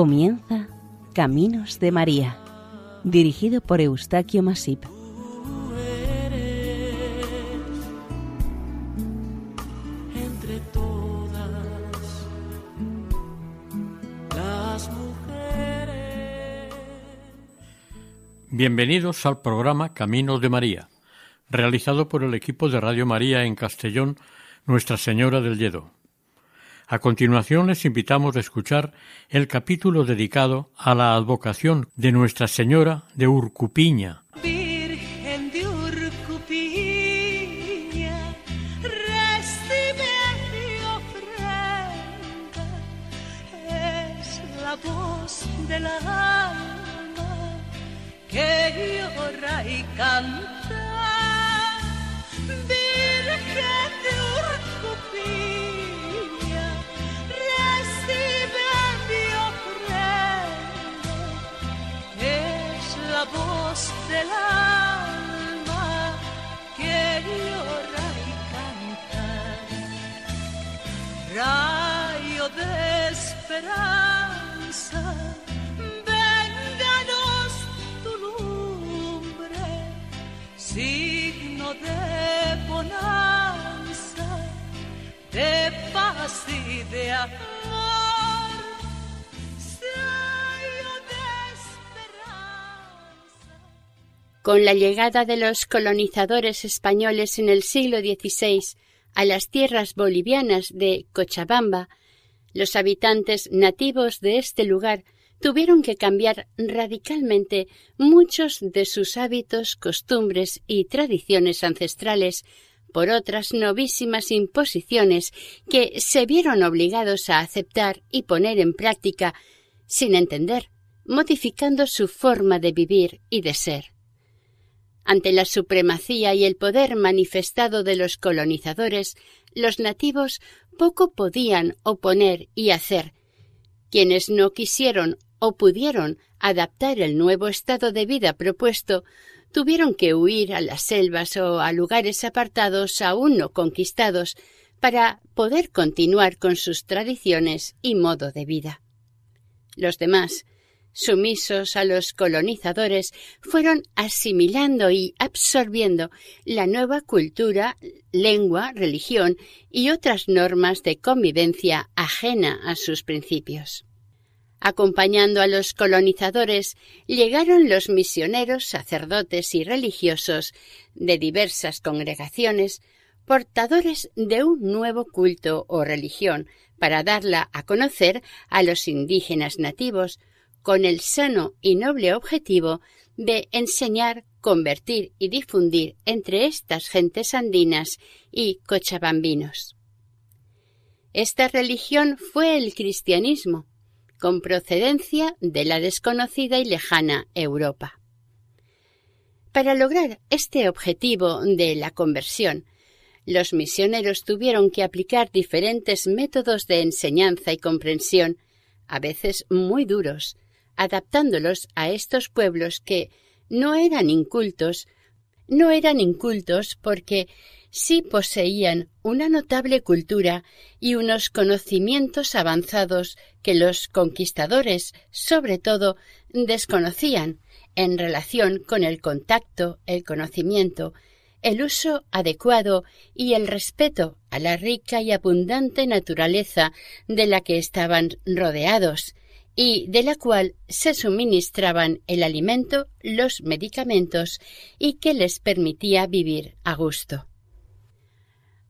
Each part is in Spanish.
Comienza Caminos de María, dirigido por Eustaquio Masip. entre todas las mujeres. Bienvenidos al programa Caminos de María, realizado por el equipo de Radio María en Castellón, Nuestra Señora del Lledo. A continuación les invitamos a escuchar el capítulo dedicado a la advocación de Nuestra Señora de Urcupiña, Virgen de Urcupiña, recibe mi ofrenda, es la voz del alma que llora y canta. Alma que llora y canta. Rayo de esperanza, vénganos tu lumbre, signo de bonanza, de paz y de amor. Con la llegada de los colonizadores españoles en el siglo XVI a las tierras bolivianas de Cochabamba, los habitantes nativos de este lugar tuvieron que cambiar radicalmente muchos de sus hábitos, costumbres y tradiciones ancestrales por otras novísimas imposiciones que se vieron obligados a aceptar y poner en práctica sin entender, modificando su forma de vivir y de ser. Ante la supremacía y el poder manifestado de los colonizadores, los nativos poco podían oponer y hacer. Quienes no quisieron o pudieron adaptar el nuevo estado de vida propuesto, tuvieron que huir a las selvas o a lugares apartados aún no conquistados para poder continuar con sus tradiciones y modo de vida. Los demás, sumisos a los colonizadores, fueron asimilando y absorbiendo la nueva cultura, lengua, religión y otras normas de convivencia ajena a sus principios. Acompañando a los colonizadores llegaron los misioneros, sacerdotes y religiosos de diversas congregaciones, portadores de un nuevo culto o religión para darla a conocer a los indígenas nativos, con el sano y noble objetivo de enseñar, convertir y difundir entre estas gentes andinas y cochabambinos. Esta religión fue el cristianismo, con procedencia de la desconocida y lejana Europa. Para lograr este objetivo de la conversión, los misioneros tuvieron que aplicar diferentes métodos de enseñanza y comprensión, a veces muy duros, adaptándolos a estos pueblos que no eran incultos, no eran incultos porque sí poseían una notable cultura y unos conocimientos avanzados que los conquistadores, sobre todo, desconocían en relación con el contacto, el conocimiento, el uso adecuado y el respeto a la rica y abundante naturaleza de la que estaban rodeados y de la cual se suministraban el alimento, los medicamentos y que les permitía vivir a gusto.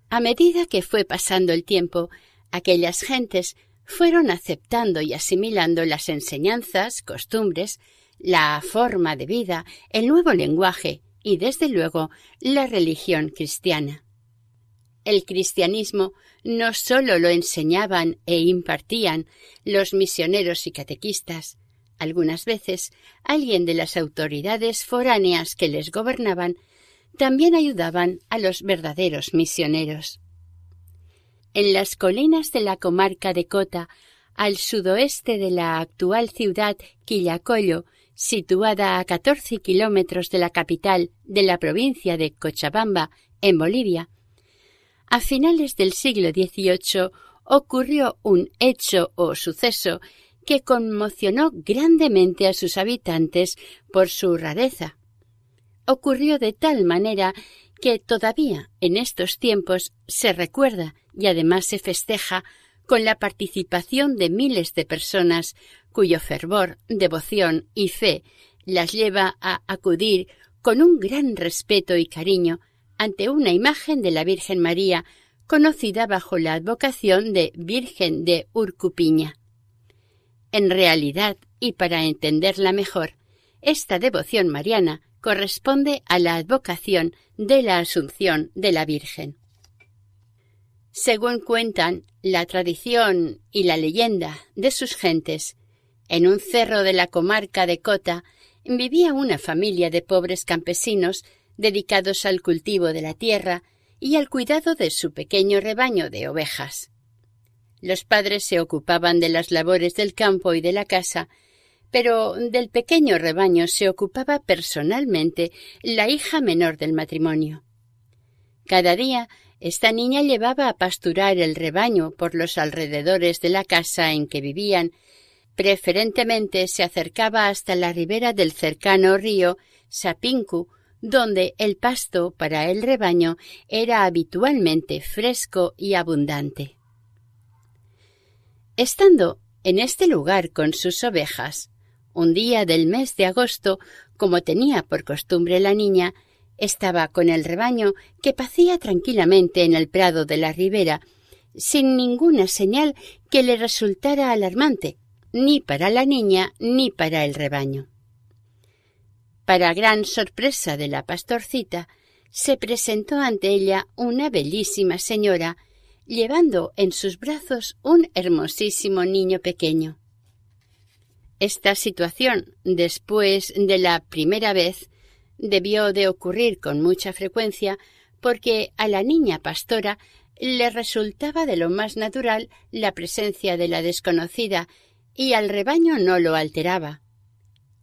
A medida que fue pasando el tiempo, aquellas gentes fueron aceptando y asimilando las enseñanzas, costumbres, la forma de vida, el nuevo lenguaje y, desde luego, la religión cristiana. El cristianismo no sólo lo enseñaban e impartían los misioneros y catequistas, algunas veces alguien de las autoridades foráneas que les gobernaban también ayudaban a los verdaderos misioneros. En las colinas de la comarca de Cota, al sudoeste de la actual ciudad Quillacollo, situada a 14 kilómetros de la capital de la provincia de Cochabamba, en Bolivia, A finales del siglo XVIII ocurrió un hecho o suceso que conmocionó grandemente a sus habitantes por su rareza. Ocurrió de tal manera que todavía en estos tiempos se recuerda y además se festeja con la participación de miles de personas cuyo fervor, devoción y fe las lleva a acudir con un gran respeto y cariño ante una imagen de la Virgen María conocida bajo la advocación de Virgen de Urcupiña. En realidad, y para entenderla mejor, esta devoción mariana corresponde a la advocación de la Asunción de la Virgen. Según cuentan la tradición y la leyenda de sus gentes, en un cerro de la comarca de Cota vivía una familia de pobres campesinos dedicados al cultivo de la tierra y al cuidado de su pequeño rebaño de ovejas. Los padres se ocupaban de las labores del campo y de la casa, pero del pequeño rebaño se ocupaba personalmente la hija menor del matrimonio. Cada día esta niña llevaba a pasturar el rebaño por los alrededores de la casa en que vivían, preferentemente se acercaba hasta la ribera del cercano río Sapinku, donde el pasto para el rebaño era habitualmente fresco y abundante. Estando en este lugar con sus ovejas, un día del mes de agosto, como tenía por costumbre la niña, estaba con el rebaño que pacía tranquilamente en el prado de la ribera, sin ninguna señal que le resultara alarmante, ni para la niña ni para el rebaño. Para gran sorpresa de la pastorcita, se presentó ante ella una bellísima señora, llevando en sus brazos un hermosísimo niño pequeño. Esta situación, después de la primera vez, debió de ocurrir con mucha frecuencia porque a la niña pastora le resultaba de lo más natural la presencia de la desconocida y al rebaño no lo alteraba.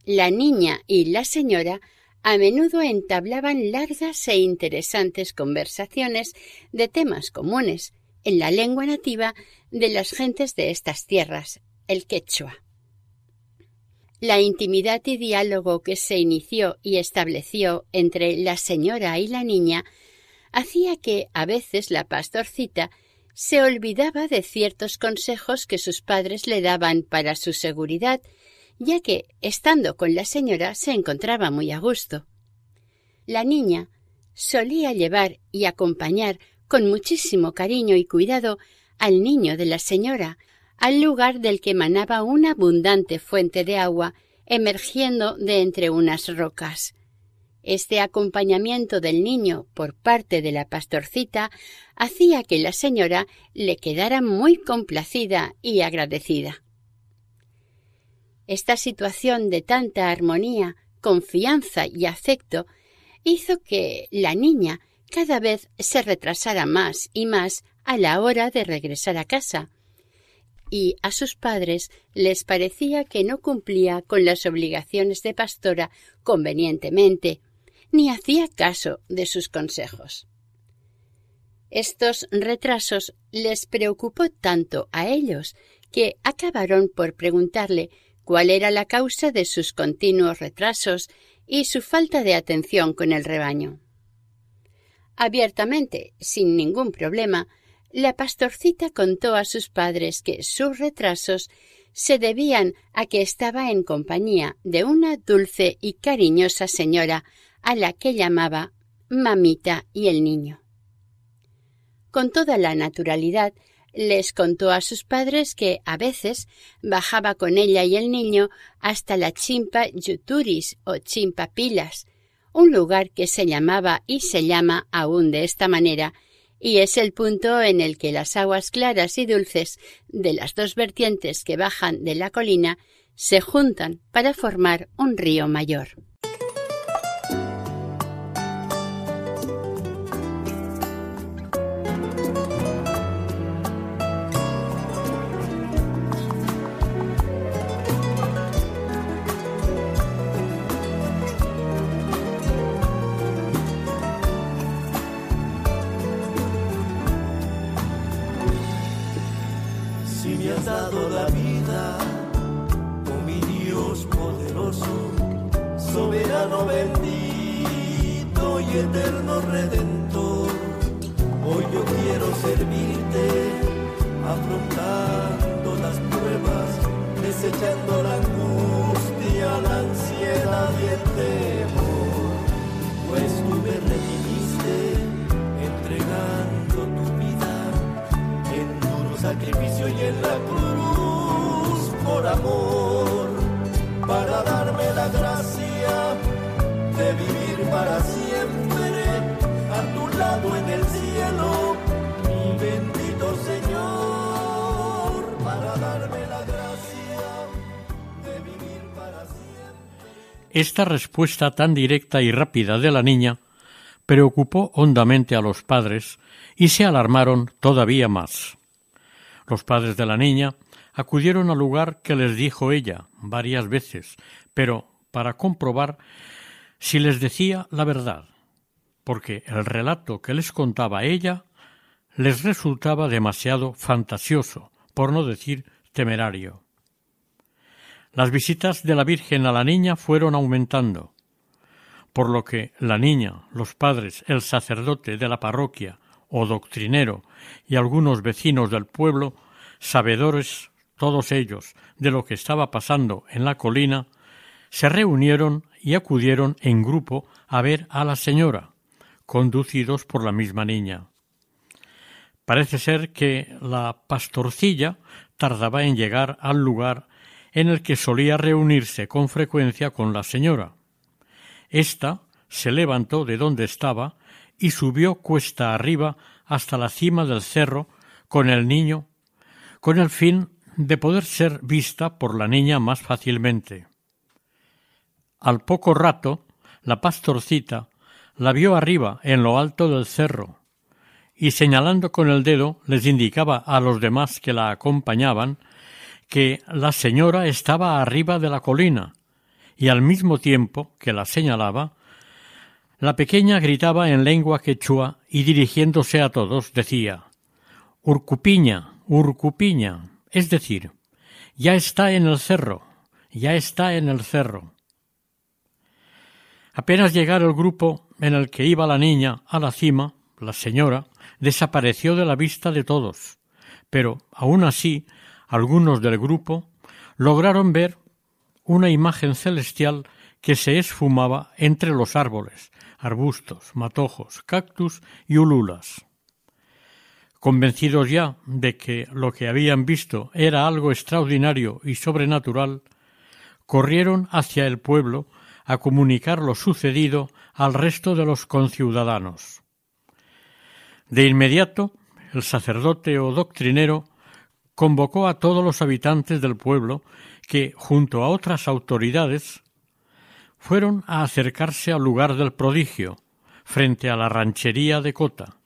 La niña y la señora a menudo entablaban largas e interesantes conversaciones de temas comunes en la lengua nativa de las gentes de estas tierras, el quechua. La intimidad y diálogo que se inició y estableció entre la señora y la niña hacía que a veces la pastorcita se olvidaba de ciertos consejos que sus padres le daban para su seguridad, ya que, estando con la señora, se encontraba muy a gusto. La niña solía llevar y acompañar con muchísimo cariño y cuidado al niño de la señora, al lugar del que manaba una abundante fuente de agua emergiendo de entre unas rocas. Este acompañamiento del niño por parte de la pastorcita hacía que la señora le quedara muy complacida y agradecida. Esta situación de tanta armonía, confianza y afecto hizo que la niña cada vez se retrasara más y más a la hora de regresar a casa, y a sus padres les parecía que no cumplía con las obligaciones de pastora convenientemente, ni hacía caso de sus consejos. Estos retrasos les preocupó tanto a ellos que acabaron por preguntarle cuál era la causa de sus continuos retrasos y su falta de atención con el rebaño. Abiertamente, sin ningún problema, la pastorcita contó a sus padres que sus retrasos se debían a que estaba en compañía de una dulce y cariñosa señora a la que llamaba mamita y el niño. Con toda la naturalidad les contó a sus padres que a veces bajaba con ella y el niño hasta la chimpa Yuturis o chimpa Pilas, un lugar que se llamaba y se llama aún de esta manera y es el punto en el que las aguas claras y dulces de las dos vertientes que bajan de la colina se juntan para formar un río mayor. Has dado la vida, oh mi Dios poderoso, soberano bendito y eterno redentor. Hoy yo quiero servirte, afrontando las pruebas, desechando la angustia, la ansiedad y el temor, sacrificio y en la cruz por amor, para darme la gracia de vivir para siempre a tu lado en el cielo, mi bendito Señor, para darme la gracia de vivir para siempre. Esta respuesta tan directa y rápida de la niña preocupó hondamente a los padres y se alarmaron todavía más. Los padres de la niña acudieron al lugar que les dijo ella varias veces, pero para comprobar si les decía la verdad, porque el relato que les contaba ella les resultaba demasiado fantasioso, por no decir temerario. Las visitas de la Virgen a la niña fueron aumentando, por lo que la niña, los padres, el sacerdote de la parroquia o doctrinero y algunos vecinos del pueblo, sabedores todos ellos de lo que estaba pasando en la colina, se reunieron y acudieron en grupo a ver a la señora, conducidos por la misma niña. Parece ser que la pastorcilla tardaba en llegar al lugar en el que solía reunirse con frecuencia con la señora. Esta se levantó de donde estaba y subió cuesta arriba hasta la cima del cerro con el niño, con el fin de poder ser vista por la niña más fácilmente. Al poco rato, la pastorcita la vio arriba en lo alto del cerro, y señalando con el dedo les indicaba a los demás que la acompañaban que la señora estaba arriba de la colina, y al mismo tiempo que la señalaba, la pequeña gritaba en lengua quechua y dirigiéndose a todos decía Urcupiña, Urcupiña, es decir, ya está en el cerro, ya está en el cerro. Apenas llegara el grupo en el que iba la niña a la cima, la señora desapareció de la vista de todos, pero aun así algunos del grupo lograron ver una imagen celestial que se esfumaba entre los árboles, arbustos, matojos, cactus y ululas. Convencidos ya de que lo que habían visto era algo extraordinario y sobrenatural, corrieron hacia el pueblo a comunicar lo sucedido al resto de los conciudadanos. De inmediato, el sacerdote o doctrinero convocó a todos los habitantes del pueblo que, junto a otras autoridades, fueron a acercarse al lugar del prodigio, frente a la ranchería de Cota.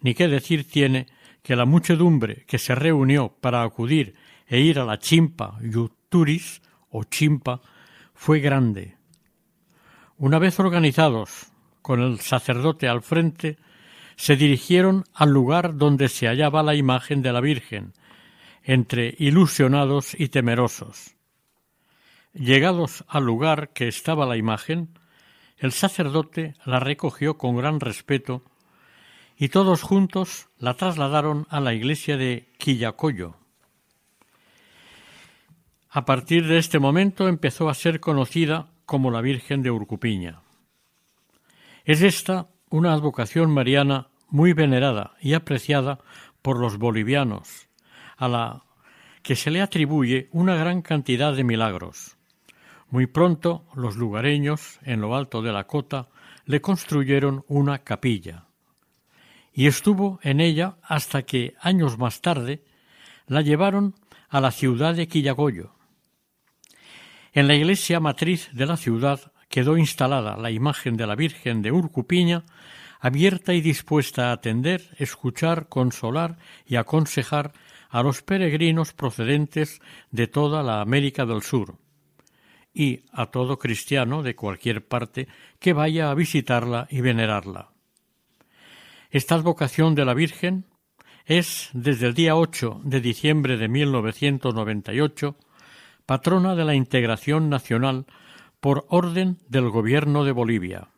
Ni qué decir tiene que la muchedumbre que se reunió para acudir e ir a la chimpa yuturis o chimpa fue grande. Una vez organizados, con el sacerdote al frente, se dirigieron al lugar donde se hallaba la imagen de la Virgen, entre ilusionados y temerosos. Llegados al lugar que estaba la imagen, el sacerdote la recogió con gran respeto y todos juntos la trasladaron a la iglesia de Quillacoyo. A partir de este momento empezó a ser conocida como la Virgen de Urcupiña. Es esta una advocación mariana muy venerada y apreciada por los bolivianos, a la que se le atribuye una gran cantidad de milagros. Muy pronto los lugareños, en lo alto de la cota, le construyeron una capilla. Y estuvo en ella hasta que, años más tarde, la llevaron a la ciudad de Quillagoyo, en la iglesia matriz de la ciudad quedó instalada la imagen de la Virgen de Urcupiña, abierta y dispuesta a atender, escuchar, consolar y aconsejar a los peregrinos procedentes de toda la América del Sur y a todo cristiano de cualquier parte que vaya a visitarla y venerarla. Esta advocación de la Virgen es desde el día 8 de diciembre de 1998 patrona de la integración nacional por orden del gobierno de Bolivia.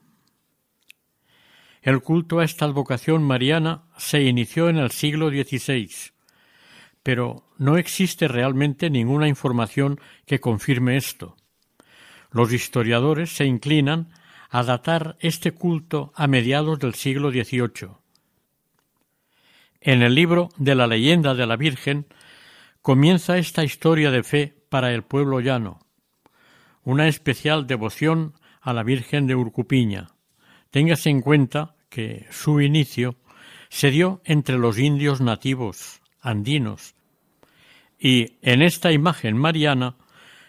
El culto a esta advocación mariana se inició en el siglo XVI, pero no existe realmente ninguna información que confirme esto. Los historiadores se inclinan a datar este culto a mediados del siglo XVIII. En el libro de la leyenda de la Virgen comienza esta historia de fe para el pueblo llano, una especial devoción a la Virgen de Urcupiña. Téngase en cuenta que su inicio se dio entre los indios nativos andinos y en esta imagen mariana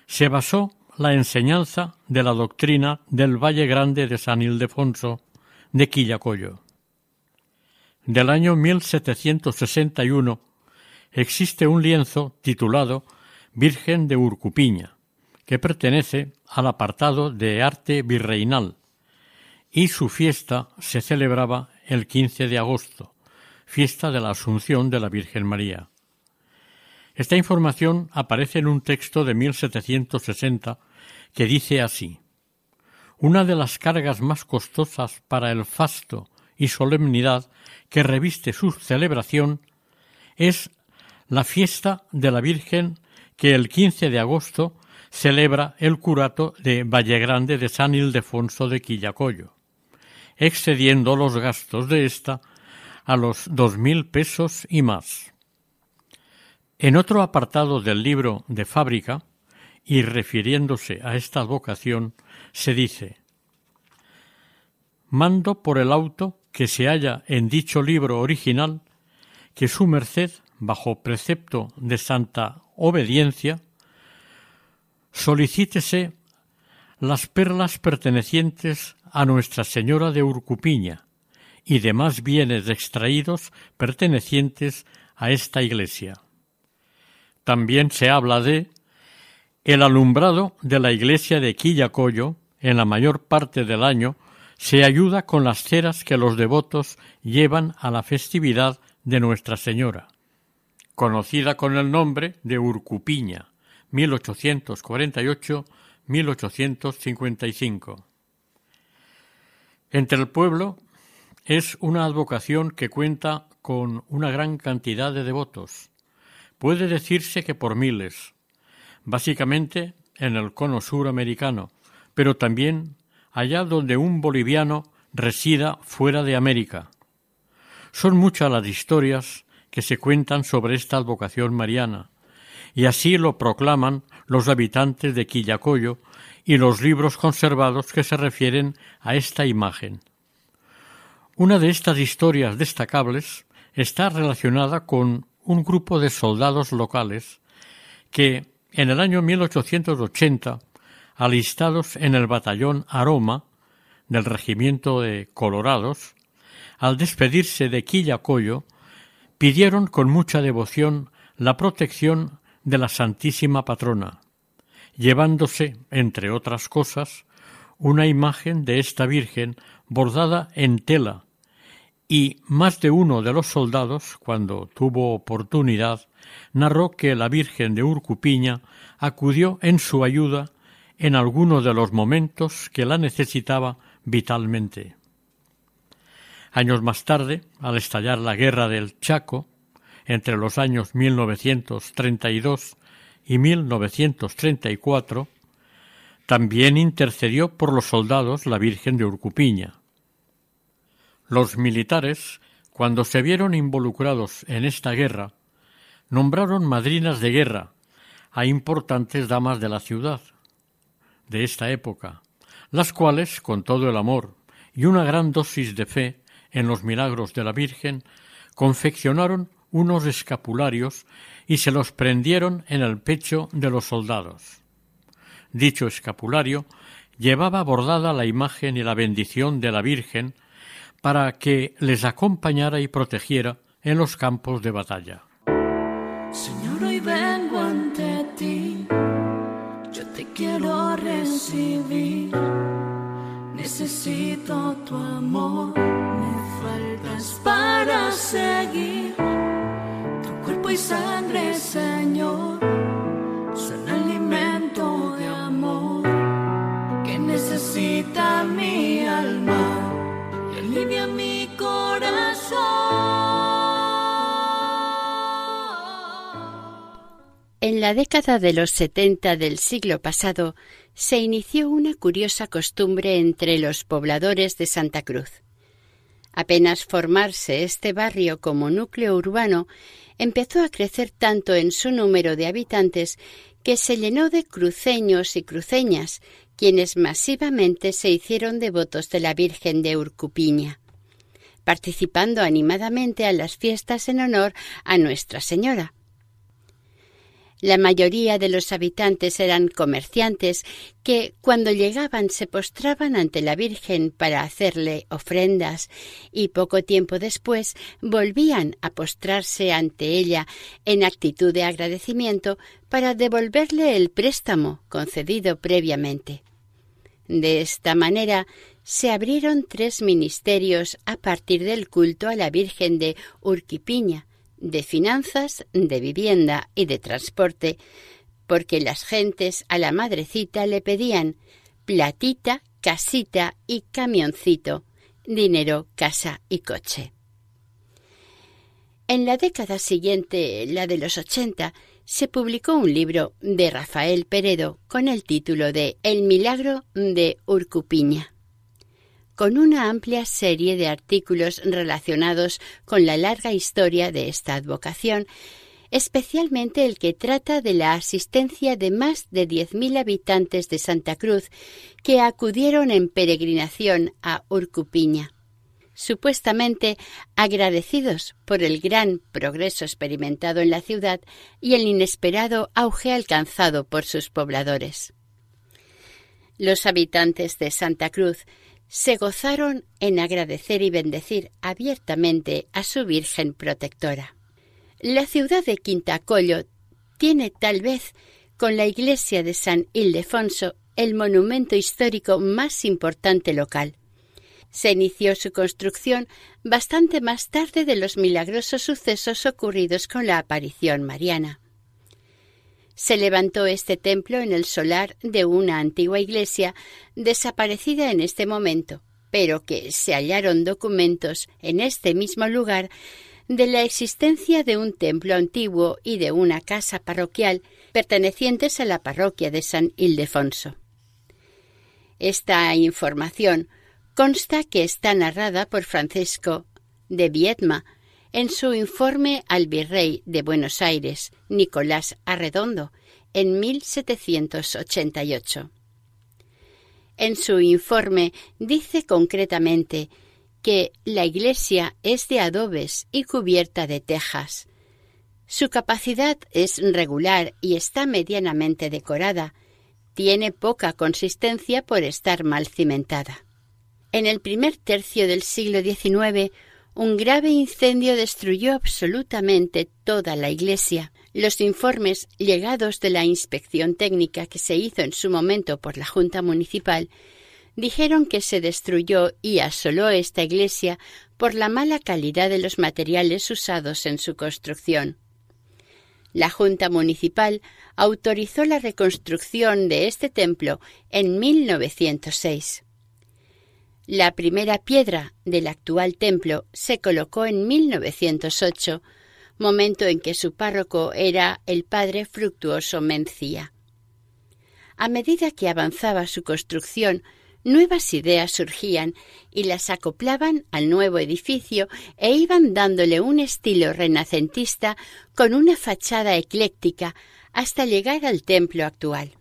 se basó la enseñanza de la doctrina del Valle Grande de San Ildefonso de Quillacoyo. Del año 1761 existe un lienzo titulado Virgen de Urcupiña, que pertenece al apartado de arte virreinal, y su fiesta se celebraba el 15 de agosto, fiesta de la Asunción de la Virgen María. Esta información aparece en un texto de 1760 que dice así Una de las cargas más costosas para el fasto y solemnidad que reviste su celebración es la fiesta de la Virgen que el 15 de agosto celebra el curato de Vallegrande de San Ildefonso de Quillacoyo, excediendo los gastos de ésta a los dos mil pesos y más. En otro apartado del libro de fábrica, y refiriéndose a esta vocación, se dice Mando por el auto que se halla en dicho libro original que su merced, bajo precepto de santa obediencia, solicítese las perlas pertenecientes a Nuestra Señora de Urcupiña y demás bienes extraídos pertenecientes a esta iglesia. También se habla de el alumbrado de la iglesia de Quillacoyo, en la mayor parte del año, se ayuda con las ceras que los devotos llevan a la festividad de Nuestra Señora, conocida con el nombre de Urcupiña, 1848-1855. Entre el pueblo es una advocación que cuenta con una gran cantidad de devotos, Puede decirse que por miles, básicamente en el cono suramericano, pero también allá donde un boliviano resida fuera de América. Son muchas las historias que se cuentan sobre esta advocación mariana, y así lo proclaman los habitantes de Quillacoyo y los libros conservados que se refieren a esta imagen. Una de estas historias destacables está relacionada con un grupo de soldados locales que, en el año 1880, alistados en el batallón Aroma del regimiento de Colorados, al despedirse de Quillacoyo, pidieron con mucha devoción la protección de la Santísima Patrona, llevándose, entre otras cosas, una imagen de esta Virgen bordada en tela y más de uno de los soldados, cuando tuvo oportunidad, narró que la Virgen de Urcupiña acudió en su ayuda en alguno de los momentos que la necesitaba vitalmente. Años más tarde, al estallar la guerra del Chaco, entre los años 1932 y 1934, también intercedió por los soldados la Virgen de Urcupiña. Los militares, cuando se vieron involucrados en esta guerra, nombraron madrinas de guerra a importantes damas de la ciudad de esta época, las cuales, con todo el amor y una gran dosis de fe en los milagros de la Virgen, confeccionaron unos escapularios y se los prendieron en el pecho de los soldados. Dicho escapulario llevaba bordada la imagen y la bendición de la Virgen para que les acompañara y protegiera en los campos de batalla. Señor, hoy vengo ante ti, yo te quiero recibir, necesito tu amor, me faltas para seguir, y sangre, Señor, son alimento de amor que necesita mi En la década de los setenta del siglo pasado se inició una curiosa costumbre entre los pobladores de Santa Cruz. Apenas formarse este barrio como núcleo urbano, empezó a crecer tanto en su número de habitantes que se llenó de cruceños y cruceñas, quienes masivamente se hicieron devotos de la Virgen de Urcupiña, participando animadamente a las fiestas en honor a Nuestra Señora. La mayoría de los habitantes eran comerciantes que, cuando llegaban, se postraban ante la Virgen para hacerle ofrendas y poco tiempo después volvían a postrarse ante ella en actitud de agradecimiento para devolverle el préstamo concedido previamente. De esta manera se abrieron tres ministerios a partir del culto a la Virgen de Urquipiña, de finanzas, de vivienda y de transporte, porque las gentes a la madrecita le pedían platita, casita y camioncito, dinero, casa y coche. En la década siguiente, la de los ochenta, se publicó un libro de Rafael Peredo con el título de El milagro de Urcupiña con una amplia serie de artículos relacionados con la larga historia de esta advocación, especialmente el que trata de la asistencia de más de 10.000 habitantes de Santa Cruz que acudieron en peregrinación a Urcupiña, supuestamente agradecidos por el gran progreso experimentado en la ciudad y el inesperado auge alcanzado por sus pobladores. Los habitantes de Santa Cruz se gozaron en agradecer y bendecir abiertamente a su Virgen protectora. La ciudad de Quintacollo tiene tal vez con la iglesia de San Ildefonso el monumento histórico más importante local. Se inició su construcción bastante más tarde de los milagrosos sucesos ocurridos con la aparición mariana. Se levantó este templo en el solar de una antigua iglesia desaparecida en este momento, pero que se hallaron documentos en este mismo lugar de la existencia de un templo antiguo y de una casa parroquial pertenecientes a la parroquia de San Ildefonso. Esta información consta que está narrada por Francisco de Viedma en su informe al virrey de Buenos Aires, Nicolás Arredondo, en 1788. En su informe dice concretamente que la iglesia es de adobes y cubierta de tejas. Su capacidad es regular y está medianamente decorada. Tiene poca consistencia por estar mal cimentada. En el primer tercio del siglo XIX un grave incendio destruyó absolutamente toda la iglesia. Los informes llegados de la inspección técnica que se hizo en su momento por la Junta Municipal dijeron que se destruyó y asoló esta iglesia por la mala calidad de los materiales usados en su construcción. La Junta Municipal autorizó la reconstrucción de este templo en 1906. La primera piedra del actual templo se colocó en 1908, momento en que su párroco era el padre Fructuoso Mencía. A medida que avanzaba su construcción, nuevas ideas surgían y las acoplaban al nuevo edificio e iban dándole un estilo renacentista con una fachada ecléctica hasta llegar al templo actual.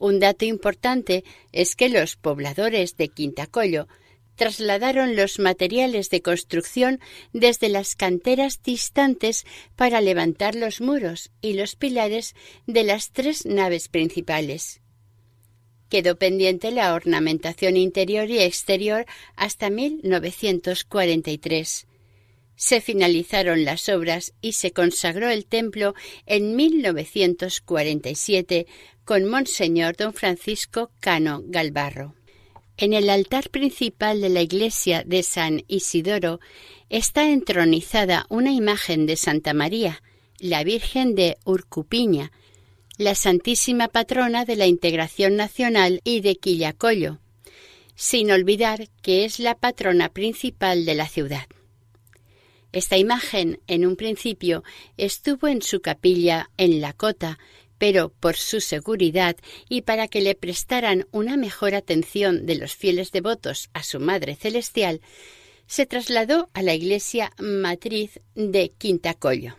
Un dato importante es que los pobladores de Quintacollo trasladaron los materiales de construcción desde las canteras distantes para levantar los muros y los pilares de las tres naves principales. Quedó pendiente la ornamentación interior y exterior hasta 1943. Se finalizaron las obras y se consagró el templo en 1947 con Monseñor don Francisco Cano Galvarro. En el altar principal de la iglesia de San Isidoro está entronizada una imagen de Santa María, la Virgen de Urcupiña, la Santísima Patrona de la Integración Nacional y de Quillacollo, sin olvidar que es la patrona principal de la ciudad. Esta imagen, en un principio, estuvo en su capilla en la cota, pero por su seguridad y para que le prestaran una mejor atención de los fieles devotos a su Madre Celestial, se trasladó a la iglesia matriz de Quintacollo.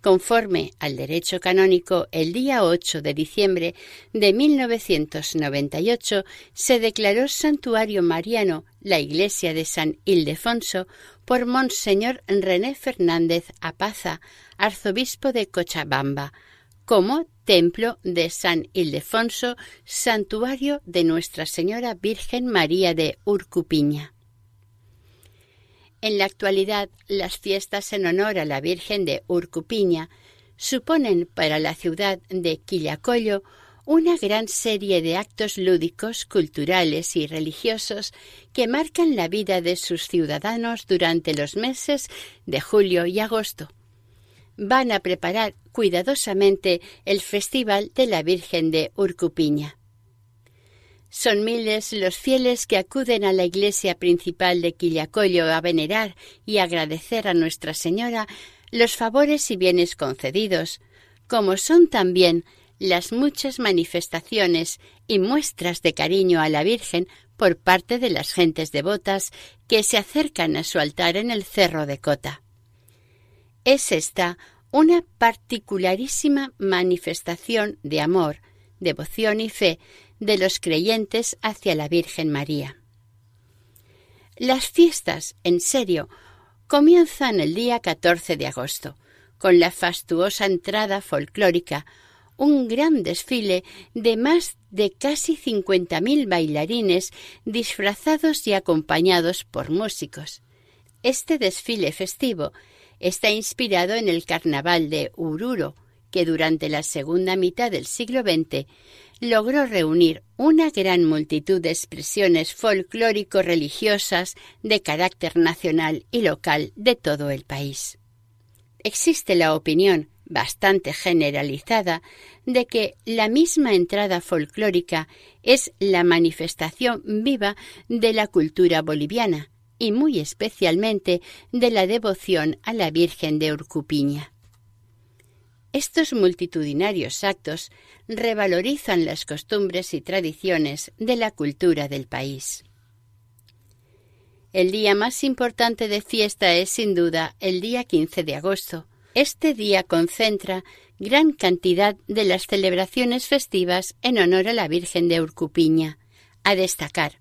Conforme al derecho canónico, el día 8 de diciembre de 1998 se declaró santuario mariano la iglesia de San Ildefonso por Monseñor René Fernández Apaza, arzobispo de Cochabamba, como templo de San Ildefonso, santuario de Nuestra Señora Virgen María de Urcupiña. En la actualidad, las fiestas en honor a la Virgen de Urcupiña suponen para la ciudad de Quillacollo una gran serie de actos lúdicos, culturales y religiosos que marcan la vida de sus ciudadanos durante los meses de julio y agosto van a preparar cuidadosamente el Festival de la Virgen de Urcupiña. Son miles los fieles que acuden a la iglesia principal de Quillacollo a venerar y agradecer a Nuestra Señora los favores y bienes concedidos, como son también las muchas manifestaciones y muestras de cariño a la Virgen por parte de las gentes devotas que se acercan a su altar en el Cerro de Cota. Es esta una particularísima manifestación de amor, devoción y fe de los creyentes hacia la Virgen María. Las fiestas, en serio, comienzan el día 14 de agosto, con la fastuosa entrada folclórica, un gran desfile de más de casi 50.000 bailarines disfrazados y acompañados por músicos. Este desfile festivo está inspirado en el carnaval de Ururo, que durante la segunda mitad del siglo XX logró reunir una gran multitud de expresiones folclórico-religiosas de carácter nacional y local de todo el país. Existe la opinión, bastante generalizada, de que la misma entrada folclórica es la manifestación viva de la cultura boliviana, y muy especialmente de la devoción a la Virgen de Urcupiña. Estos multitudinarios actos revalorizan las costumbres y tradiciones de la cultura del país. El día más importante de fiesta es sin duda el día 15 de agosto. Este día concentra gran cantidad de las celebraciones festivas en honor a la Virgen de Urcupiña, a destacar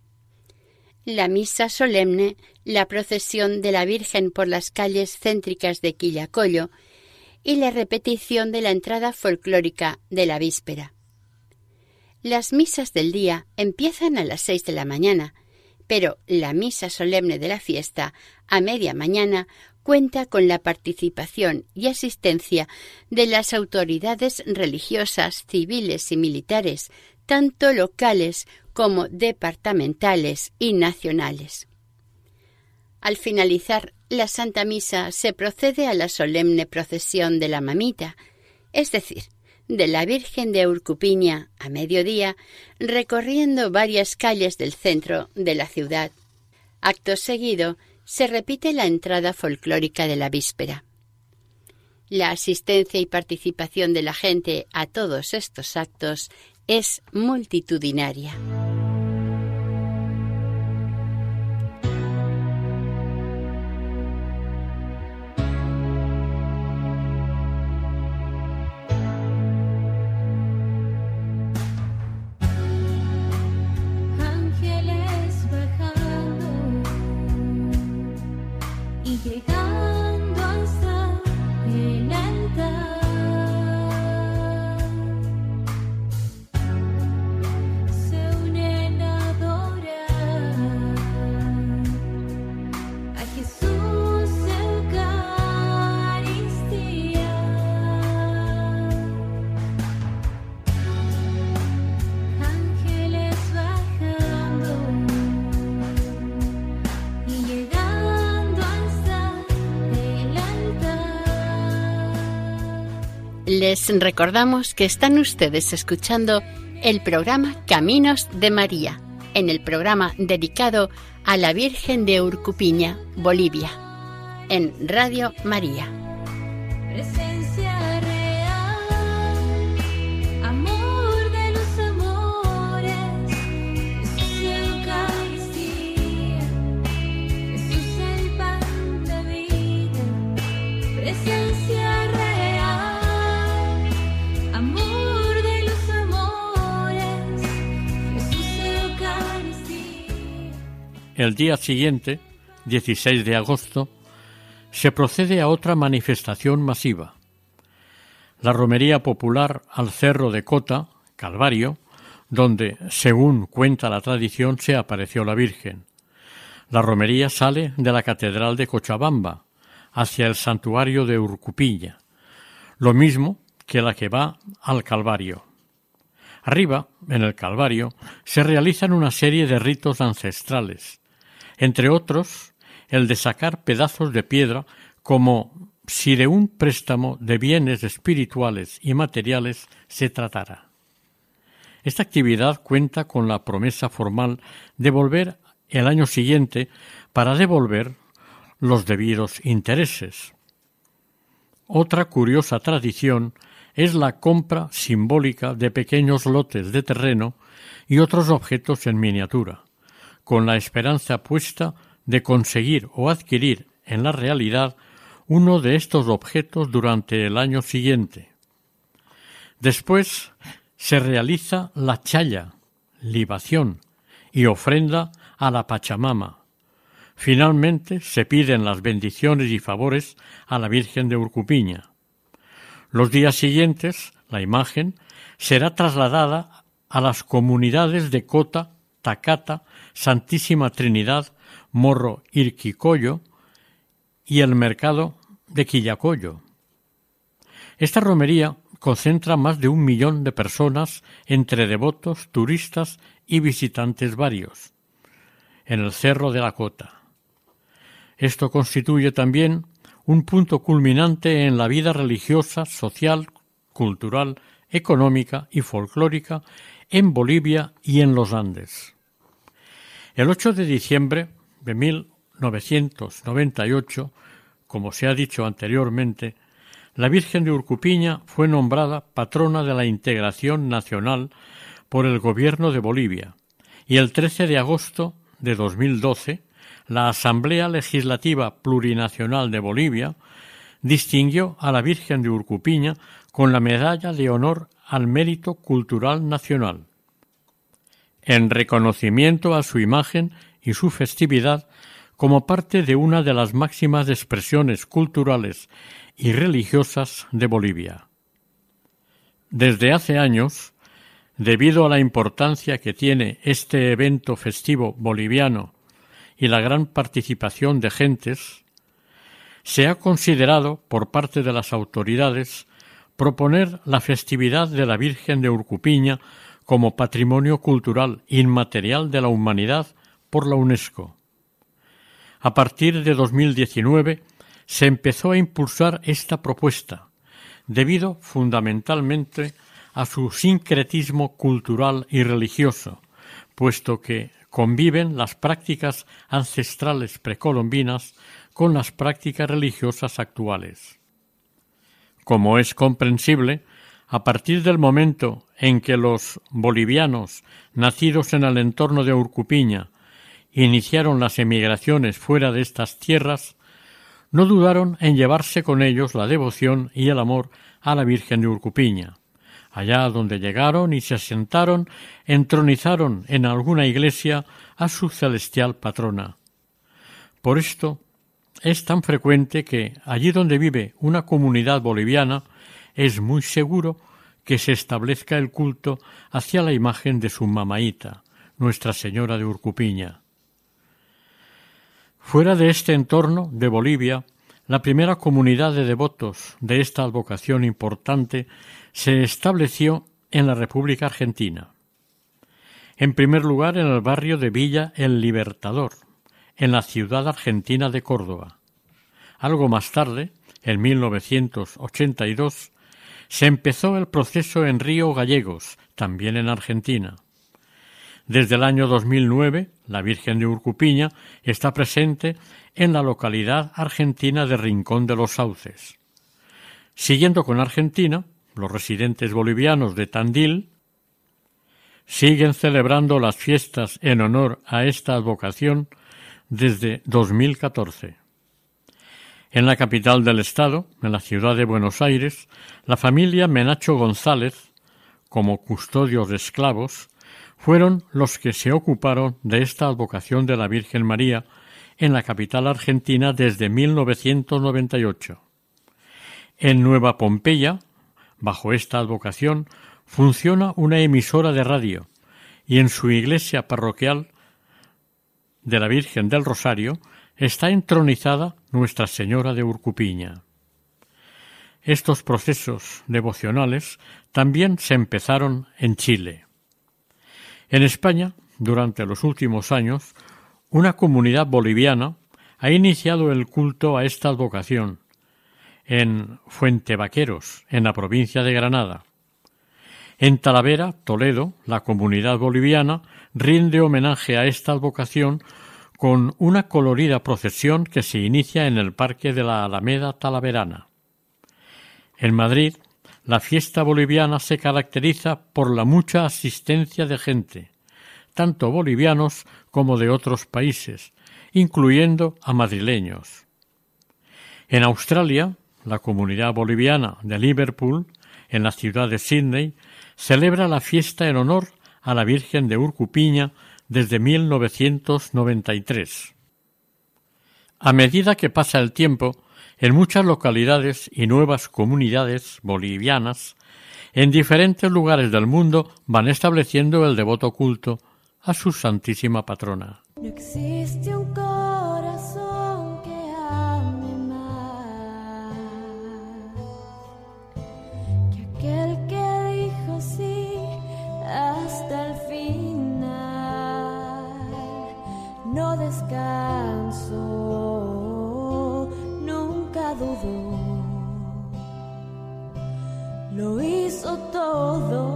la misa solemne, la procesión de la Virgen por las calles céntricas de Quillacollo y la repetición de la entrada folclórica de la víspera. Las misas del día empiezan a las seis de la mañana, pero la misa solemne de la fiesta, a media mañana, cuenta con la participación y asistencia de las autoridades religiosas, civiles y militares, tanto locales como departamentales y nacionales. Al finalizar la Santa Misa se procede a la solemne procesión de la mamita, es decir, de la Virgen de Urcupiña a mediodía, recorriendo varias calles del centro de la ciudad. Acto seguido, se repite la entrada folclórica de la víspera. La asistencia y participación de la gente a todos estos actos es multitudinaria. Les recordamos que están ustedes escuchando el programa Caminos de María, en el programa dedicado a la Virgen de Urcupiña, Bolivia, en Radio María. El día siguiente, 16 de agosto, se procede a otra manifestación masiva. La romería popular al Cerro de Cota, Calvario, donde, según cuenta la tradición, se apareció la Virgen. La romería sale de la Catedral de Cochabamba hacia el santuario de Urcupiña, lo mismo que la que va al Calvario. Arriba, en el Calvario, se realizan una serie de ritos ancestrales, entre otros el de sacar pedazos de piedra como si de un préstamo de bienes espirituales y materiales se tratara. Esta actividad cuenta con la promesa formal de volver el año siguiente para devolver los debidos intereses. Otra curiosa tradición es la compra simbólica de pequeños lotes de terreno y otros objetos en miniatura, con la esperanza puesta de conseguir o adquirir en la realidad uno de estos objetos durante el año siguiente. Después se realiza la chaya, libación y ofrenda a la Pachamama. Finalmente se piden las bendiciones y favores a la Virgen de Urcupiña. Los días siguientes, la imagen será trasladada a las comunidades de Cota, Tacata, Santísima Trinidad, Morro Irquicoyo y el mercado de Quillacoyo. Esta romería concentra más de un millón de personas entre devotos, turistas y visitantes varios, en el Cerro de la Cota. Esto constituye también un punto culminante en la vida religiosa, social, cultural, económica y folclórica en Bolivia y en los Andes. El 8 de diciembre de 1998, como se ha dicho anteriormente, la Virgen de Urcupiña fue nombrada patrona de la integración nacional por el Gobierno de Bolivia y el 13 de agosto de 2012 la Asamblea Legislativa Plurinacional de Bolivia distinguió a la Virgen de Urcupiña con la Medalla de Honor al Mérito Cultural Nacional. En reconocimiento a su imagen y su festividad como parte de una de las máximas expresiones culturales y religiosas de Bolivia. Desde hace años, debido a la importancia que tiene este evento festivo boliviano y la gran participación de gentes, se ha considerado por parte de las autoridades proponer la festividad de la Virgen de Urcupiña como patrimonio cultural inmaterial de la humanidad por la UNESCO. A partir de 2019 se empezó a impulsar esta propuesta, debido fundamentalmente a su sincretismo cultural y religioso, puesto que conviven las prácticas ancestrales precolombinas con las prácticas religiosas actuales. Como es comprensible, a partir del momento en que los bolivianos nacidos en el entorno de Urcupiña iniciaron las emigraciones fuera de estas tierras, no dudaron en llevarse con ellos la devoción y el amor a la Virgen de Urcupiña. Allá donde llegaron y se asentaron, entronizaron en alguna iglesia a su celestial patrona. Por esto es tan frecuente que allí donde vive una comunidad boliviana es muy seguro que se establezca el culto hacia la imagen de su mamaíta, Nuestra Señora de Urcupiña. Fuera de este entorno de Bolivia, la primera comunidad de devotos de esta advocación importante se estableció en la República Argentina. En primer lugar, en el barrio de Villa El Libertador, en la ciudad argentina de Córdoba. Algo más tarde, en 1982, se empezó el proceso en Río Gallegos, también en Argentina. Desde el año 2009, la Virgen de Urcupiña está presente en la localidad argentina de Rincón de los Sauces. Siguiendo con Argentina, los residentes bolivianos de Tandil siguen celebrando las fiestas en honor a esta advocación desde 2014. En la capital del estado, en la ciudad de Buenos Aires, la familia Menacho González, como custodios de esclavos, fueron los que se ocuparon de esta advocación de la Virgen María en la capital argentina desde 1998. En Nueva Pompeya, bajo esta advocación, funciona una emisora de radio y en su iglesia parroquial de la Virgen del Rosario está entronizada Nuestra Señora de Urcupiña. Estos procesos devocionales también se empezaron en Chile. En España, durante los últimos años, una comunidad boliviana ha iniciado el culto a esta advocación en Fuente Vaqueros, en la provincia de Granada. En Talavera, Toledo, la comunidad boliviana rinde homenaje a esta advocación con una colorida procesión que se inicia en el Parque de la Alameda Talaverana. En Madrid, la fiesta boliviana se caracteriza por la mucha asistencia de gente, tanto bolivianos como de otros países, incluyendo a madrileños. En Australia, la comunidad boliviana de Liverpool, en la ciudad de Sydney, celebra la fiesta en honor a la Virgen de Urcupiña desde 1993. A medida que pasa el tiempo, en muchas localidades y nuevas comunidades bolivianas, en diferentes lugares del mundo van estableciendo el devoto culto a su Santísima Patrona. No descanso, nunca dudó. Lo hizo todo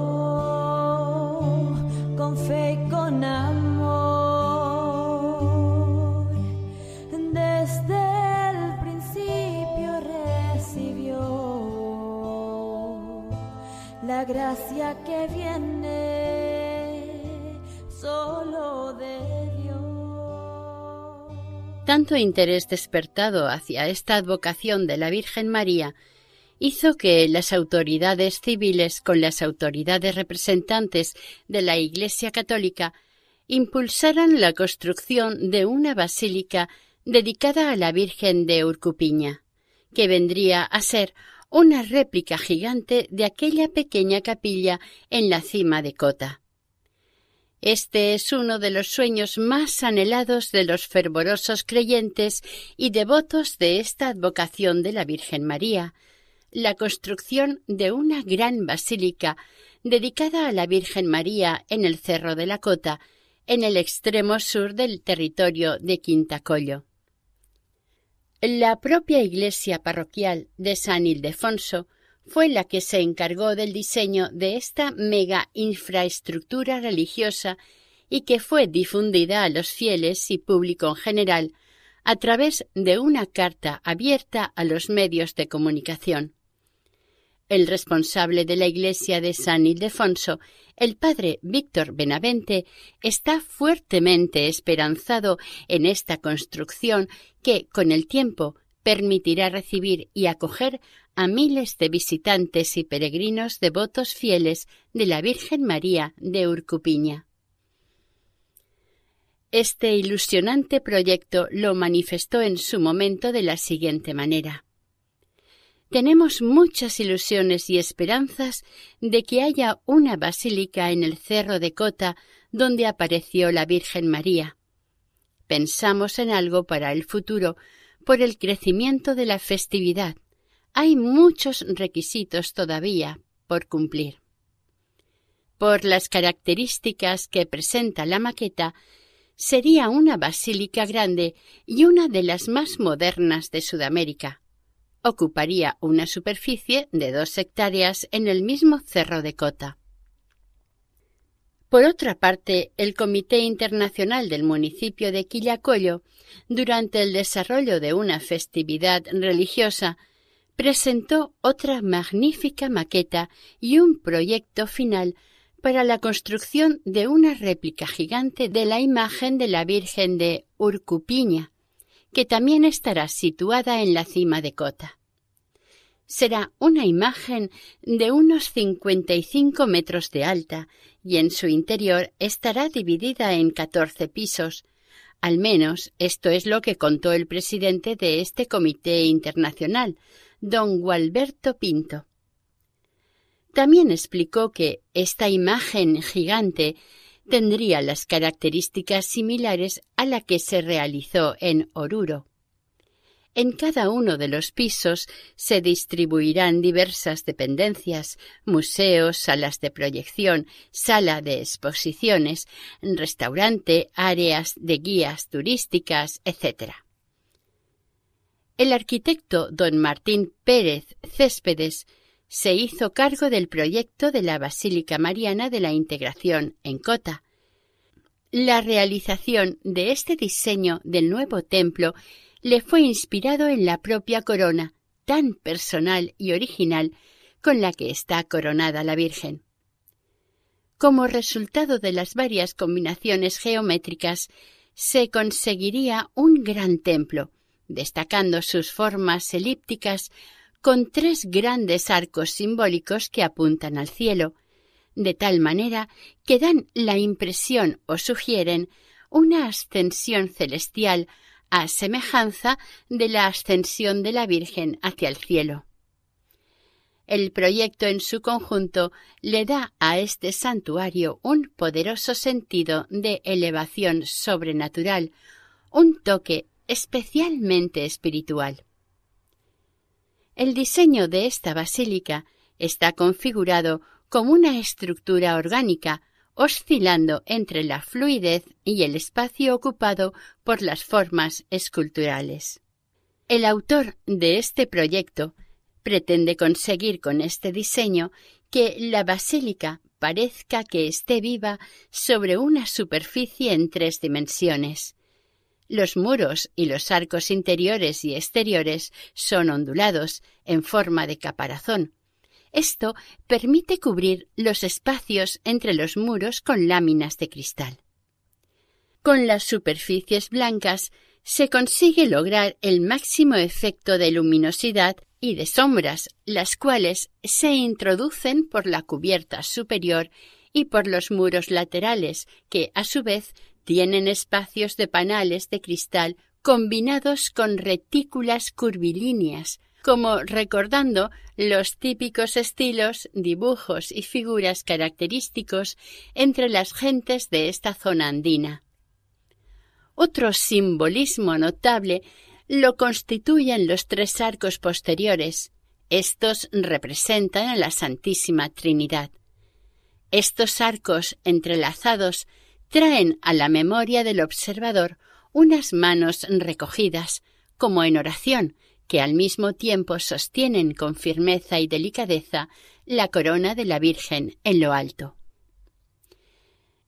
Tanto interés despertado hacia esta advocación de la Virgen María hizo que las autoridades civiles con las autoridades representantes de la Iglesia Católica impulsaran la construcción de una basílica dedicada a la Virgen de Urcupiña, que vendría a ser una réplica gigante de aquella pequeña capilla en la cima de Cota. Este es uno de los sueños más anhelados de los fervorosos creyentes y devotos de esta advocación de la Virgen María, la construcción de una gran basílica dedicada a la Virgen María en el Cerro de la Cota, en el extremo sur del territorio de Quintacollo. La propia iglesia parroquial de San Ildefonso fue la que se encargó del diseño de esta mega infraestructura religiosa y que fue difundida a los fieles y público en general a través de una carta abierta a los medios de comunicación. El responsable de la iglesia de San Ildefonso, el padre Víctor Benavente, está fuertemente esperanzado en esta construcción que, con el tiempo, permitirá recibir y acoger a miles de visitantes y peregrinos devotos fieles de la Virgen María de Urcupiña. Este ilusionante proyecto lo manifestó en su momento de la siguiente manera. Tenemos muchas ilusiones y esperanzas de que haya una basílica en el cerro de Cota donde apareció la Virgen María. Pensamos en algo para el futuro por el crecimiento de la festividad. Hay muchos requisitos todavía por cumplir. Por las características que presenta la maqueta, sería una basílica grande y una de las más modernas de Sudamérica ocuparía una superficie de dos hectáreas en el mismo cerro de Cota. Por otra parte, el Comité Internacional del municipio de Quillacollo, durante el desarrollo de una festividad religiosa, presentó otra magnífica maqueta y un proyecto final para la construcción de una réplica gigante de la imagen de la Virgen de Urcupiña, que también estará situada en la cima de Cota. Será una imagen de unos 55 metros de alta y en su interior estará dividida en 14 pisos. Al menos esto es lo que contó el presidente de este comité internacional, don Gualberto Pinto. También explicó que esta imagen gigante tendría las características similares a la que se realizó en Oruro. En cada uno de los pisos se distribuirán diversas dependencias, museos, salas de proyección, sala de exposiciones, restaurante, áreas de guías turísticas, etc. El arquitecto don Martín Pérez Céspedes se hizo cargo del proyecto de la Basílica Mariana de la Integración en Cota. La realización de este diseño del nuevo templo le fue inspirado en la propia corona, tan personal y original, con la que está coronada la Virgen. Como resultado de las varias combinaciones geométricas, se conseguiría un gran templo, destacando sus formas elípticas con tres grandes arcos simbólicos que apuntan al cielo, de tal manera que dan la impresión o sugieren una ascensión celestial a semejanza de la ascensión de la Virgen hacia el cielo. El proyecto en su conjunto le da a este santuario un poderoso sentido de elevación sobrenatural, un toque especialmente espiritual. El diseño de esta basílica está configurado como una estructura orgánica, oscilando entre la fluidez y el espacio ocupado por las formas esculturales. El autor de este proyecto pretende conseguir con este diseño que la basílica parezca que esté viva sobre una superficie en tres dimensiones, los muros y los arcos interiores y exteriores son ondulados en forma de caparazón. Esto permite cubrir los espacios entre los muros con láminas de cristal. Con las superficies blancas se consigue lograr el máximo efecto de luminosidad y de sombras, las cuales se introducen por la cubierta superior y por los muros laterales, que a su vez tienen espacios de panales de cristal combinados con retículas curvilíneas, como recordando los típicos estilos, dibujos y figuras característicos entre las gentes de esta zona andina. Otro simbolismo notable lo constituyen los tres arcos posteriores. Estos representan a la Santísima Trinidad. Estos arcos entrelazados traen a la memoria del observador unas manos recogidas, como en oración, que al mismo tiempo sostienen con firmeza y delicadeza la corona de la Virgen en lo alto.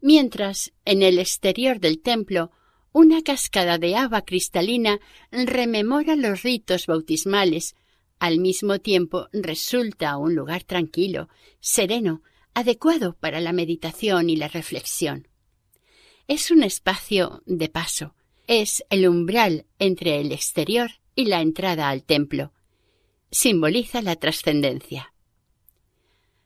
Mientras, en el exterior del templo, una cascada de agua cristalina rememora los ritos bautismales, al mismo tiempo resulta un lugar tranquilo, sereno, adecuado para la meditación y la reflexión es un espacio de paso, es el umbral entre el exterior y la entrada al templo. Simboliza la trascendencia.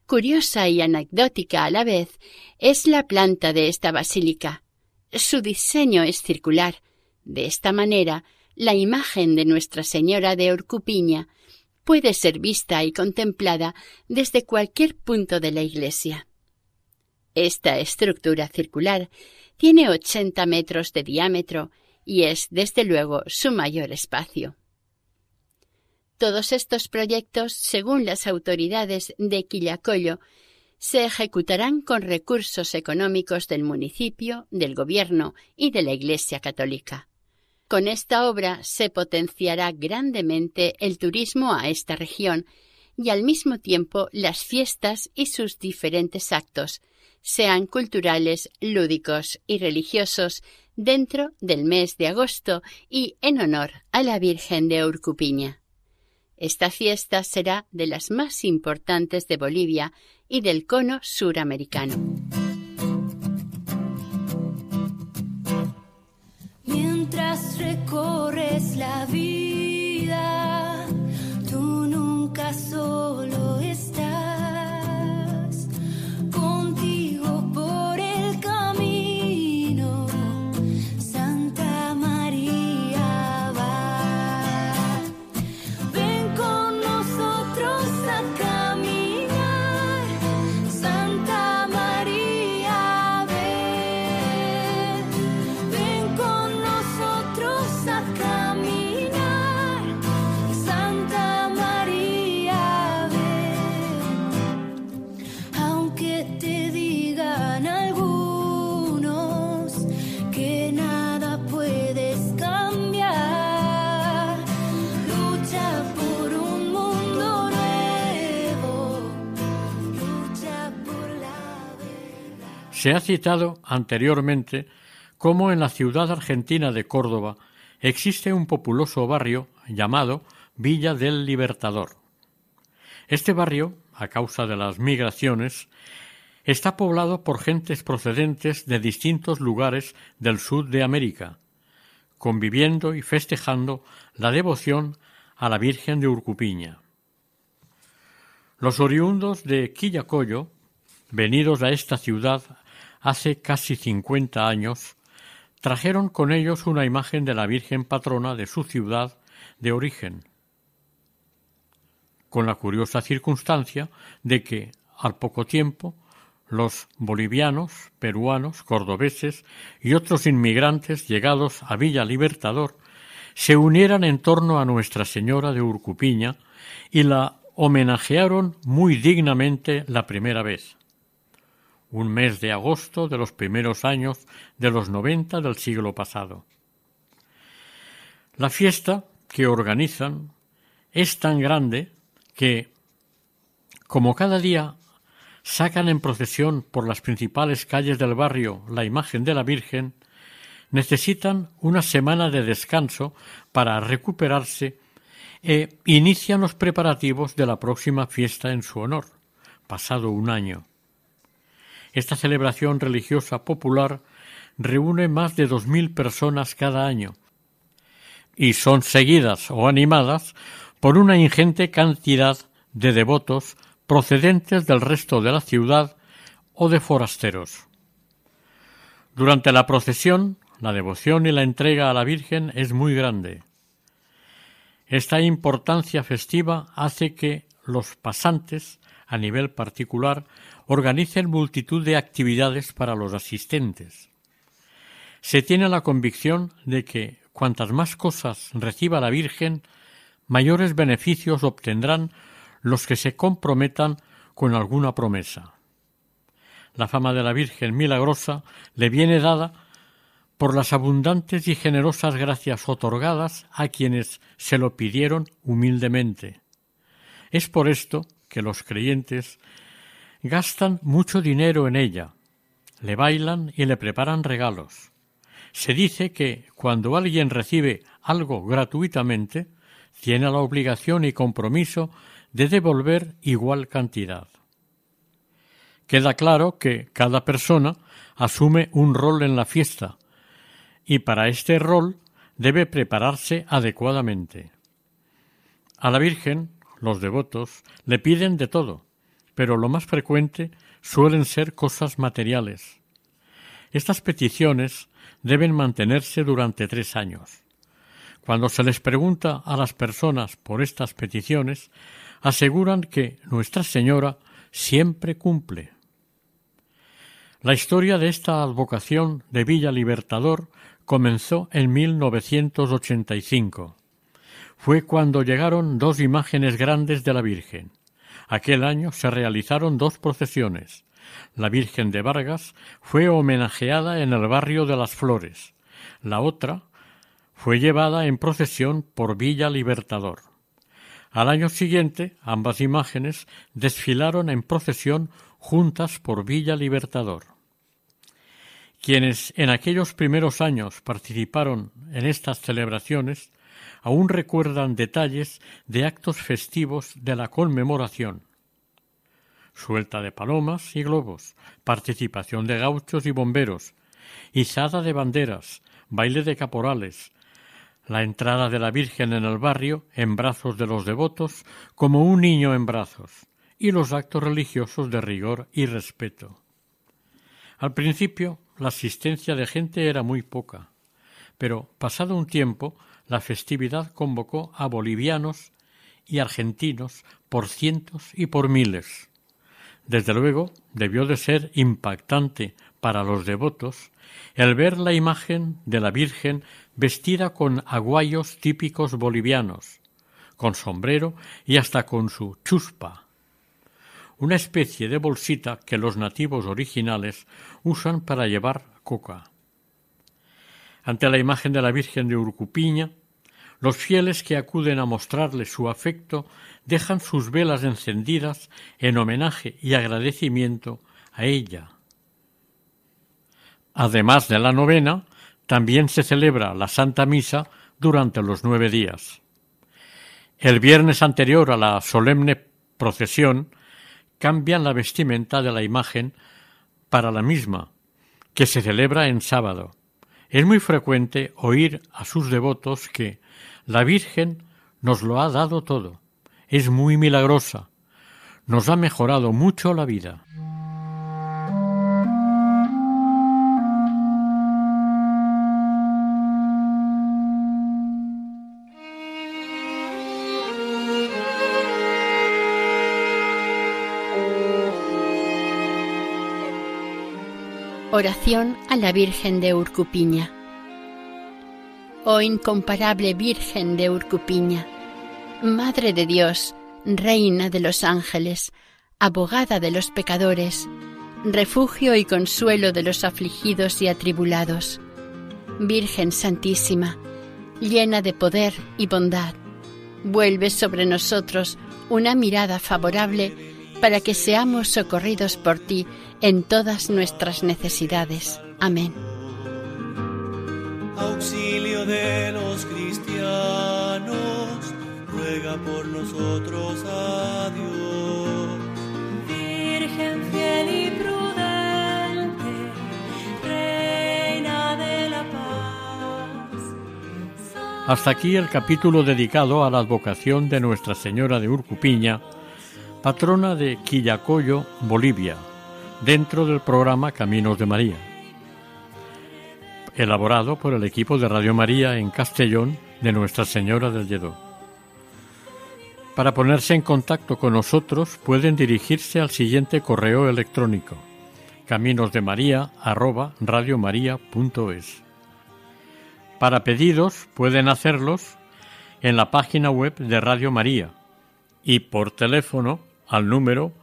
Curiosa y anecdótica a la vez es la planta de esta basílica. Su diseño es circular. De esta manera, la imagen de Nuestra Señora de Orcupiña puede ser vista y contemplada desde cualquier punto de la iglesia. Esta estructura circular tiene 80 metros de diámetro y es, desde luego, su mayor espacio. Todos estos proyectos, según las autoridades de Quillacollo, se ejecutarán con recursos económicos del municipio, del gobierno y de la Iglesia católica. Con esta obra se potenciará grandemente el turismo a esta región y al mismo tiempo las fiestas y sus diferentes actos, sean culturales, lúdicos y religiosos, dentro del mes de agosto y en honor a la Virgen de Urcupiña. Esta fiesta será de las más importantes de Bolivia y del cono suramericano. Mientras Se ha citado anteriormente cómo en la ciudad argentina de Córdoba existe un populoso barrio llamado Villa del Libertador. Este barrio, a causa de las migraciones, está poblado por gentes procedentes de distintos lugares del sur de América, conviviendo y festejando la devoción a la Virgen de Urcupiña. Los oriundos de Quillacollo, venidos a esta ciudad hace casi cincuenta años, trajeron con ellos una imagen de la Virgen patrona de su ciudad de origen, con la curiosa circunstancia de que, al poco tiempo, los bolivianos, peruanos, cordobeses y otros inmigrantes llegados a Villa Libertador se unieran en torno a Nuestra Señora de Urcupiña y la homenajearon muy dignamente la primera vez un mes de agosto de los primeros años de los noventa del siglo pasado. La fiesta que organizan es tan grande que, como cada día sacan en procesión por las principales calles del barrio la imagen de la Virgen, necesitan una semana de descanso para recuperarse e inician los preparativos de la próxima fiesta en su honor, pasado un año. Esta celebración religiosa popular reúne más de dos mil personas cada año y son seguidas o animadas por una ingente cantidad de devotos procedentes del resto de la ciudad o de forasteros. Durante la procesión, la devoción y la entrega a la Virgen es muy grande. Esta importancia festiva hace que los pasantes, a nivel particular, organicen multitud de actividades para los asistentes. Se tiene la convicción de que cuantas más cosas reciba la Virgen, mayores beneficios obtendrán los que se comprometan con alguna promesa. La fama de la Virgen milagrosa le viene dada por las abundantes y generosas gracias otorgadas a quienes se lo pidieron humildemente. Es por esto que los creyentes gastan mucho dinero en ella, le bailan y le preparan regalos. Se dice que cuando alguien recibe algo gratuitamente, tiene la obligación y compromiso de devolver igual cantidad. Queda claro que cada persona asume un rol en la fiesta y para este rol debe prepararse adecuadamente. A la Virgen, los devotos le piden de todo, pero lo más frecuente suelen ser cosas materiales. Estas peticiones deben mantenerse durante tres años. Cuando se les pregunta a las personas por estas peticiones, aseguran que Nuestra Señora siempre cumple. La historia de esta advocación de Villa Libertador comenzó en 1985. Fue cuando llegaron dos imágenes grandes de la Virgen. Aquel año se realizaron dos procesiones. La Virgen de Vargas fue homenajeada en el barrio de las Flores. La otra fue llevada en procesión por Villa Libertador. Al año siguiente, ambas imágenes desfilaron en procesión juntas por Villa Libertador. Quienes en aquellos primeros años participaron en estas celebraciones aún recuerdan detalles de actos festivos de la conmemoración. Suelta de palomas y globos, participación de gauchos y bomberos, izada de banderas, baile de caporales, la entrada de la Virgen en el barrio en brazos de los devotos como un niño en brazos, y los actos religiosos de rigor y respeto. Al principio la asistencia de gente era muy poca, pero pasado un tiempo la festividad convocó a bolivianos y argentinos por cientos y por miles. Desde luego debió de ser impactante para los devotos el ver la imagen de la Virgen vestida con aguayos típicos bolivianos, con sombrero y hasta con su chuspa, una especie de bolsita que los nativos originales usan para llevar coca. Ante la imagen de la Virgen de Urcupiña, los fieles que acuden a mostrarle su afecto dejan sus velas encendidas en homenaje y agradecimiento a ella. Además de la novena, también se celebra la Santa Misa durante los nueve días. El viernes anterior a la solemne procesión cambian la vestimenta de la imagen para la misma, que se celebra en sábado. Es muy frecuente oír a sus devotos que la Virgen nos lo ha dado todo, es muy milagrosa, nos ha mejorado mucho la vida. Oración a la Virgen de Urcupiña. Oh incomparable Virgen de Urcupiña, Madre de Dios, Reina de los ángeles, abogada de los pecadores, refugio y consuelo de los afligidos y atribulados. Virgen Santísima, llena de poder y bondad, vuelve sobre nosotros una mirada favorable para que seamos socorridos por ti en todas nuestras necesidades. Amén. Auxilio de los cristianos, ruega por nosotros a Dios. Virgen fiel y prudente, Reina de la paz. Hasta aquí el capítulo dedicado a la advocación de Nuestra Señora de Urcupiña, patrona de Quillacoyo, Bolivia, dentro del programa Caminos de María, elaborado por el equipo de Radio María en Castellón de Nuestra Señora del Lledó. Para ponerse en contacto con nosotros pueden dirigirse al siguiente correo electrónico caminosdemaria@radiomaria.es. Para pedidos pueden hacerlos en la página web de Radio María y por teléfono al número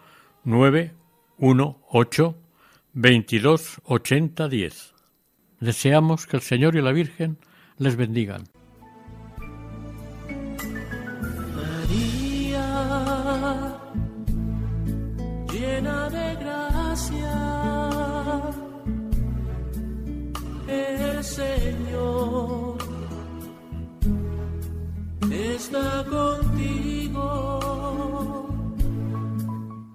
918 22 80 10. Deseamos que el Señor y la Virgen les bendigan. María, llena de gracia, el Señor está contigo.